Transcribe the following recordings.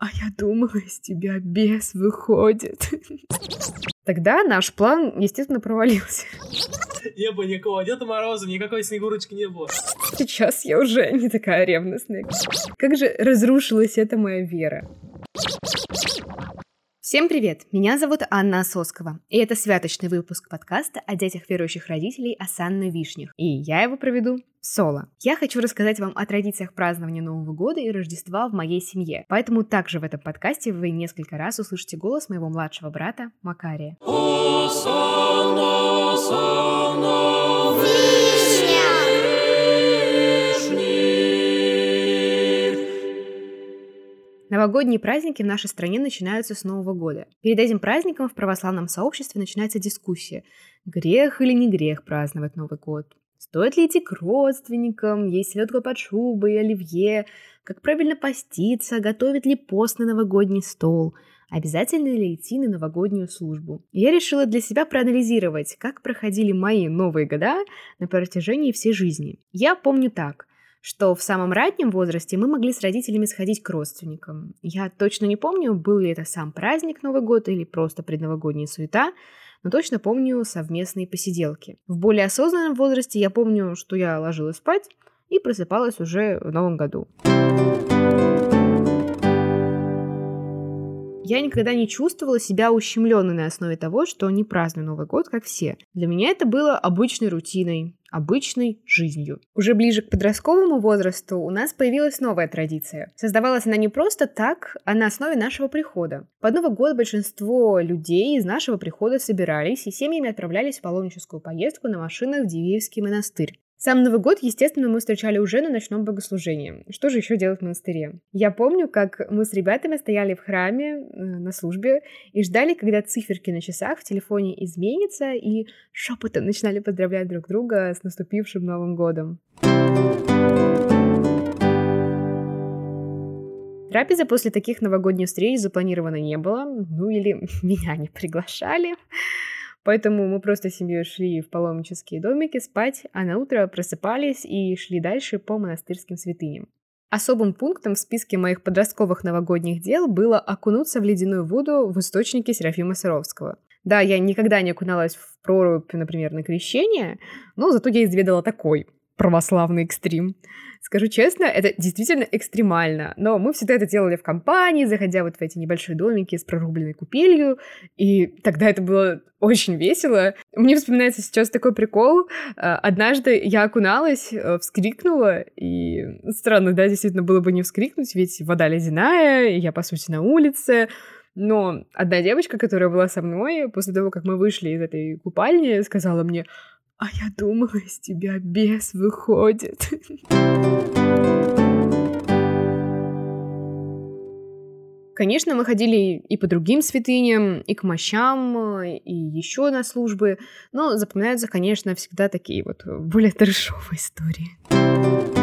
А я думала, из тебя бес выходит. Тогда наш план, естественно, провалился. Не было никакого Деда Мороза, никакой Снегурочки не было. Сейчас я уже не такая ревностная. Как же разрушилась эта моя вера. Всем привет! Меня зовут Анна Соскова, и это святочный выпуск подкаста о детях верующих родителей Асанны Вишнях, и я его проведу соло. Я хочу рассказать вам о традициях празднования Нового года и Рождества в моей семье, поэтому также в этом подкасте вы несколько раз услышите голос моего младшего брата Макария. Асанна, Асанна, Новогодние праздники в нашей стране начинаются с Нового года. Перед этим праздником в православном сообществе начинается дискуссия, грех или не грех праздновать Новый год. Стоит ли идти к родственникам, есть селедка под шубой, оливье, как правильно поститься, готовит ли пост на новогодний стол, обязательно ли идти на новогоднюю службу. Я решила для себя проанализировать, как проходили мои новые года на протяжении всей жизни. Я помню так что в самом раннем возрасте мы могли с родителями сходить к родственникам. Я точно не помню, был ли это сам праздник Новый год или просто предновогодняя суета, но точно помню совместные посиделки. В более осознанном возрасте я помню, что я ложилась спать и просыпалась уже в Новом году. Я никогда не чувствовала себя ущемленной на основе того, что не праздную Новый год, как все. Для меня это было обычной рутиной, обычной жизнью. Уже ближе к подростковому возрасту у нас появилась новая традиция. Создавалась она не просто так, а на основе нашего прихода. Под Новый год большинство людей из нашего прихода собирались и семьями отправлялись в паломническую поездку на машинах в Дивеевский монастырь. Сам Новый год, естественно, мы встречали уже на ночном богослужении. Что же еще делать в монастыре? Я помню, как мы с ребятами стояли в храме э, на службе и ждали, когда циферки на часах в телефоне изменятся, и шепотом начинали поздравлять друг друга с наступившим Новым годом. Трапеза после таких новогодних встреч запланирована не было, ну или меня не приглашали. Поэтому мы просто с семьей шли в паломнические домики спать, а на утро просыпались и шли дальше по монастырским святыням. Особым пунктом в списке моих подростковых новогодних дел было окунуться в ледяную воду в источнике Серафима Саровского. Да, я никогда не окуналась в прорубь, например, на крещение, но зато я изведала такой православный экстрим. Скажу честно, это действительно экстремально, но мы всегда это делали в компании, заходя вот в эти небольшие домики с прорубленной купелью, и тогда это было очень весело. Мне вспоминается сейчас такой прикол. Э, однажды я окуналась, э, вскрикнула, и странно, да, действительно было бы не вскрикнуть, ведь вода ледяная, и я, по сути, на улице, но одна девочка, которая была со мной, после того, как мы вышли из этой купальни, сказала мне, а я думала, из тебя бес выходит. Конечно, мы ходили и по другим святыням, и к мощам, и еще на службы, но запоминаются, конечно, всегда такие вот более трешовые истории.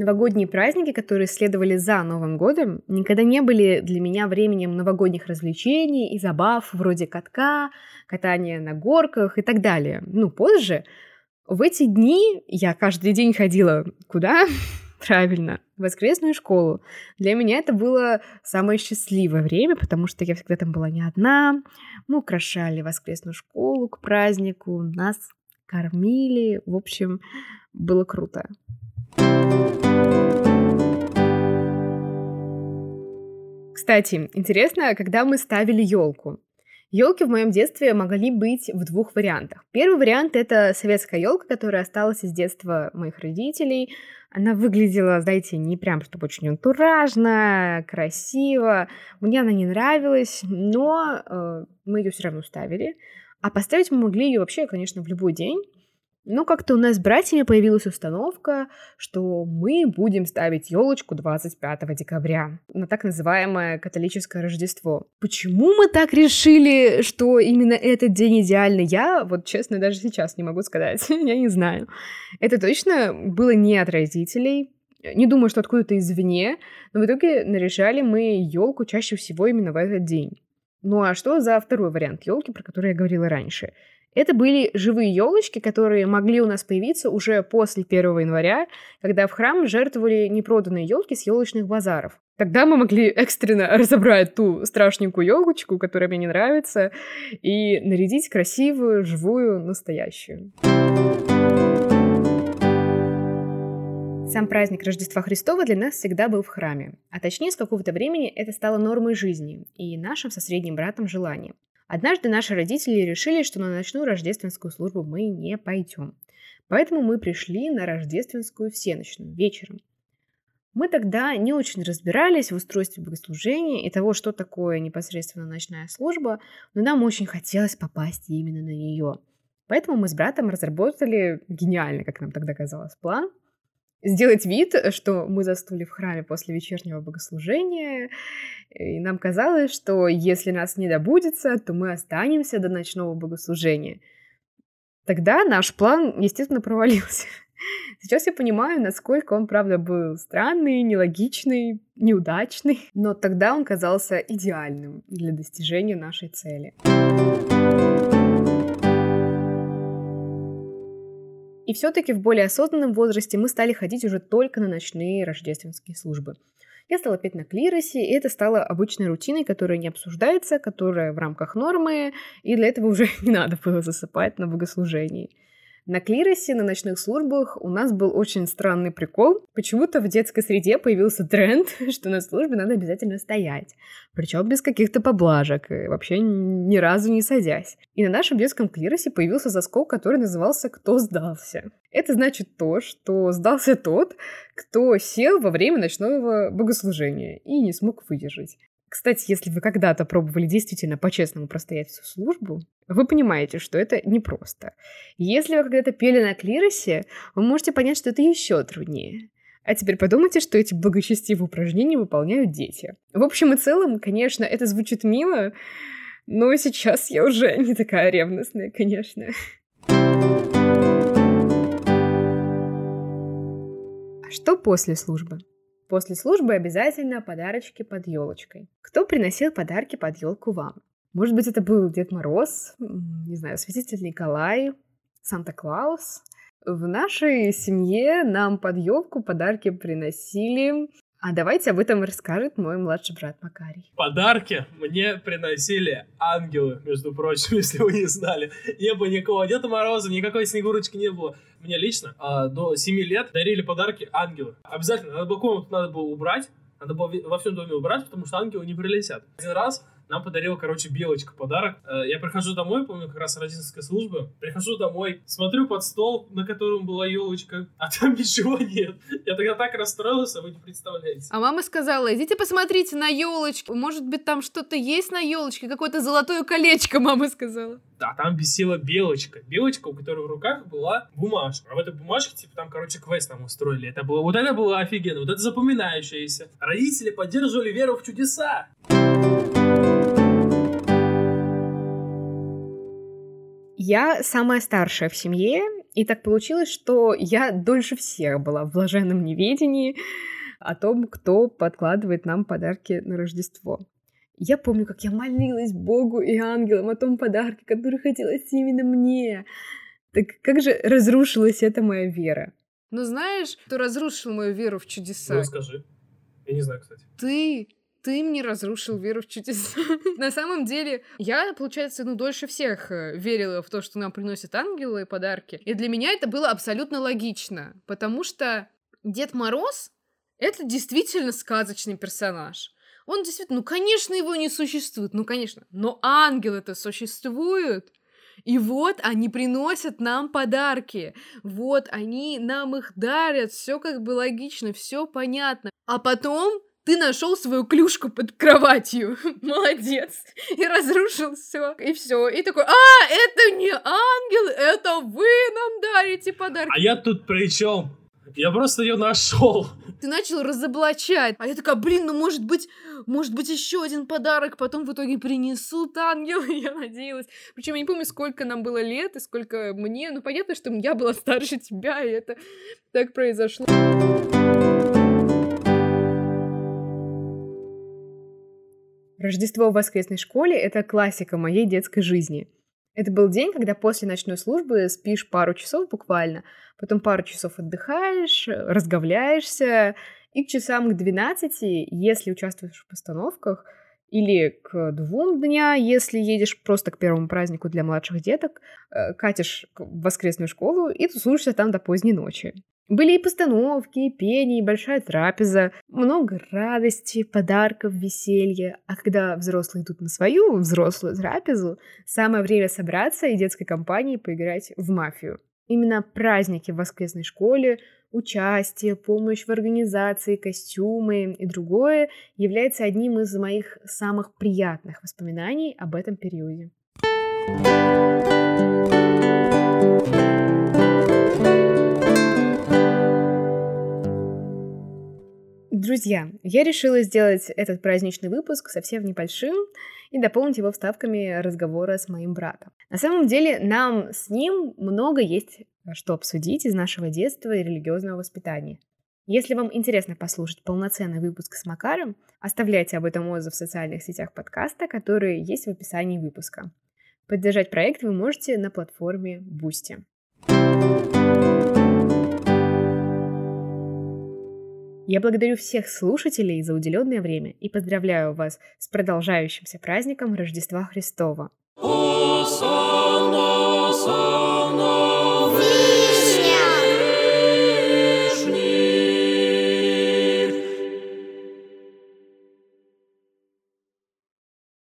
Новогодние праздники, которые следовали за Новым годом, никогда не были для меня временем новогодних развлечений и забав вроде катка, катания на горках и так далее. Ну, позже. В эти дни я каждый день ходила куда? Правильно, в воскресную школу. Для меня это было самое счастливое время, потому что я всегда там была не одна. Мы украшали воскресную школу к празднику, нас кормили. В общем, было круто. Кстати, интересно, когда мы ставили елку. Елки в моем детстве могли быть в двух вариантах. Первый вариант это советская елка, которая осталась из детства моих родителей. Она выглядела, знаете, не прям чтобы очень антуражно, красиво. Мне она не нравилась, но э, мы ее все равно ставили. А поставить мы могли ее вообще, конечно, в любой день. Но как-то у нас с братьями появилась установка, что мы будем ставить елочку 25 декабря на так называемое католическое Рождество. Почему мы так решили, что именно этот день идеальный? Я, вот честно, даже сейчас не могу сказать. Я не знаю. Это точно было не от родителей. Не думаю, что откуда-то извне, но в итоге наряжали мы елку чаще всего именно в этот день. Ну а что за второй вариант елки, про который я говорила раньше? Это были живые елочки, которые могли у нас появиться уже после 1 января, когда в храм жертвовали непроданные елки с елочных базаров. Тогда мы могли экстренно разобрать ту страшненькую елочку, которая мне не нравится, и нарядить красивую, живую, настоящую. Сам праздник Рождества Христова для нас всегда был в храме, а точнее с какого-то времени это стало нормой жизни и нашим со средним братом желанием. Однажды наши родители решили, что на ночную рождественскую службу мы не пойдем. Поэтому мы пришли на рождественскую всеночную вечером. Мы тогда не очень разбирались в устройстве богослужения и того, что такое непосредственно ночная служба, но нам очень хотелось попасть именно на нее. Поэтому мы с братом разработали гениальный, как нам тогда казалось, план сделать вид, что мы застули в храме после вечернего богослужения, и нам казалось, что если нас не добудется, то мы останемся до ночного богослужения. Тогда наш план, естественно, провалился. Сейчас я понимаю, насколько он, правда, был странный, нелогичный, неудачный, но тогда он казался идеальным для достижения нашей цели. И все-таки в более осознанном возрасте мы стали ходить уже только на ночные рождественские службы. Я стала петь на клиросе, и это стало обычной рутиной, которая не обсуждается, которая в рамках нормы, и для этого уже не надо было засыпать на богослужении. На клиросе, на ночных службах у нас был очень странный прикол. Почему-то в детской среде появился тренд, что на службе надо обязательно стоять. Причем без каких-то поблажек, и вообще ни разу не садясь. И на нашем детском клиросе появился заскок, который назывался «Кто сдался?». Это значит то, что сдался тот, кто сел во время ночного богослужения и не смог выдержать. Кстати, если вы когда-то пробовали действительно по-честному простоять всю службу, вы понимаете, что это непросто. Если вы когда-то пели на клиросе, вы можете понять, что это еще труднее. А теперь подумайте, что эти благочестивые упражнения выполняют дети. В общем и целом, конечно, это звучит мило, но сейчас я уже не такая ревностная, конечно. А что после службы? После службы обязательно подарочки под елочкой. Кто приносил подарки под елку вам? Может быть, это был Дед Мороз, не знаю, Святитель Николай, Санта-Клаус. В нашей семье нам под елку подарки приносили а давайте об этом расскажет мой младший брат Макарий. Подарки мне приносили ангелы, между прочим, если вы не знали. Не было никакого Деда Мороза, никакой Снегурочки не было. Мне лично а, до 7 лет дарили подарки ангелы. Обязательно, надо было комнату надо было убрать, надо было во всем доме убрать, потому что ангелы не прилетят. Один раз нам подарил, короче, Белочка подарок. Э, я прихожу домой, помню, как раз родительская служба. Прихожу домой, смотрю под стол, на котором была елочка, а там ничего нет. Я тогда так расстроился, вы не представляете. А мама сказала, идите посмотрите на елочку. Может быть, там что-то есть на елочке, какое-то золотое колечко, мама сказала. Да, там висела белочка. Белочка, у которой в руках была бумажка. А в этой бумажке, типа, там, короче, квест нам устроили. Это было, вот это было офигенно, вот это запоминающееся. Родители поддерживали веру в чудеса. Я самая старшая в семье, и так получилось, что я дольше всех была в блаженном неведении о том, кто подкладывает нам подарки на Рождество. Я помню, как я молилась Богу и ангелам о том подарке, который хотелось именно мне. Так как же разрушилась эта моя вера? Ну знаешь, кто разрушил мою веру в чудеса? Ну, скажи. Я не знаю, кстати. Ты ты мне разрушил веру в чудеса. На самом деле, я, получается, ну, дольше всех э, верила в то, что нам приносят ангелы и подарки. И для меня это было абсолютно логично, потому что Дед Мороз — это действительно сказочный персонаж. Он действительно, ну, конечно, его не существует, ну, конечно, но ангелы-то существуют. И вот они приносят нам подарки. Вот они нам их дарят. Все как бы логично, все понятно. А потом ты нашел свою клюшку под кроватью. Молодец. И разрушил все. И все. И такой, а, это не ангел, это вы нам дарите подарки. А я тут при чем? Я просто ее нашел. Ты начал разоблачать. А я такая, блин, ну может быть, может быть еще один подарок потом в итоге принесут ангелы, я надеялась. Причем я не помню, сколько нам было лет и сколько мне. Ну понятно, что я была старше тебя, и это так произошло. Рождество в воскресной школе – это классика моей детской жизни. Это был день, когда после ночной службы спишь пару часов буквально, потом пару часов отдыхаешь, разговляешься, и к часам к 12, если участвуешь в постановках, или к двум дня, если едешь просто к первому празднику для младших деток, э, катишь в воскресную школу и тусуешься там до поздней ночи. Были и постановки, и пение, и большая трапеза, много радости, подарков, веселья. А когда взрослые идут на свою взрослую трапезу, самое время собраться и детской компании поиграть в мафию. Именно праздники в воскресной школе, участие, помощь в организации, костюмы и другое является одним из моих самых приятных воспоминаний об этом периоде. Друзья, я решила сделать этот праздничный выпуск совсем небольшим и дополнить его вставками разговора с моим братом. На самом деле, нам с ним много есть что обсудить из нашего детства и религиозного воспитания. Если вам интересно послушать полноценный выпуск с Макаром, оставляйте об этом отзыв в социальных сетях подкаста, которые есть в описании выпуска. Поддержать проект вы можете на платформе Boosty. Я благодарю всех слушателей за уделенное время и поздравляю вас с продолжающимся праздником Рождества Христова. Осанна, осанна.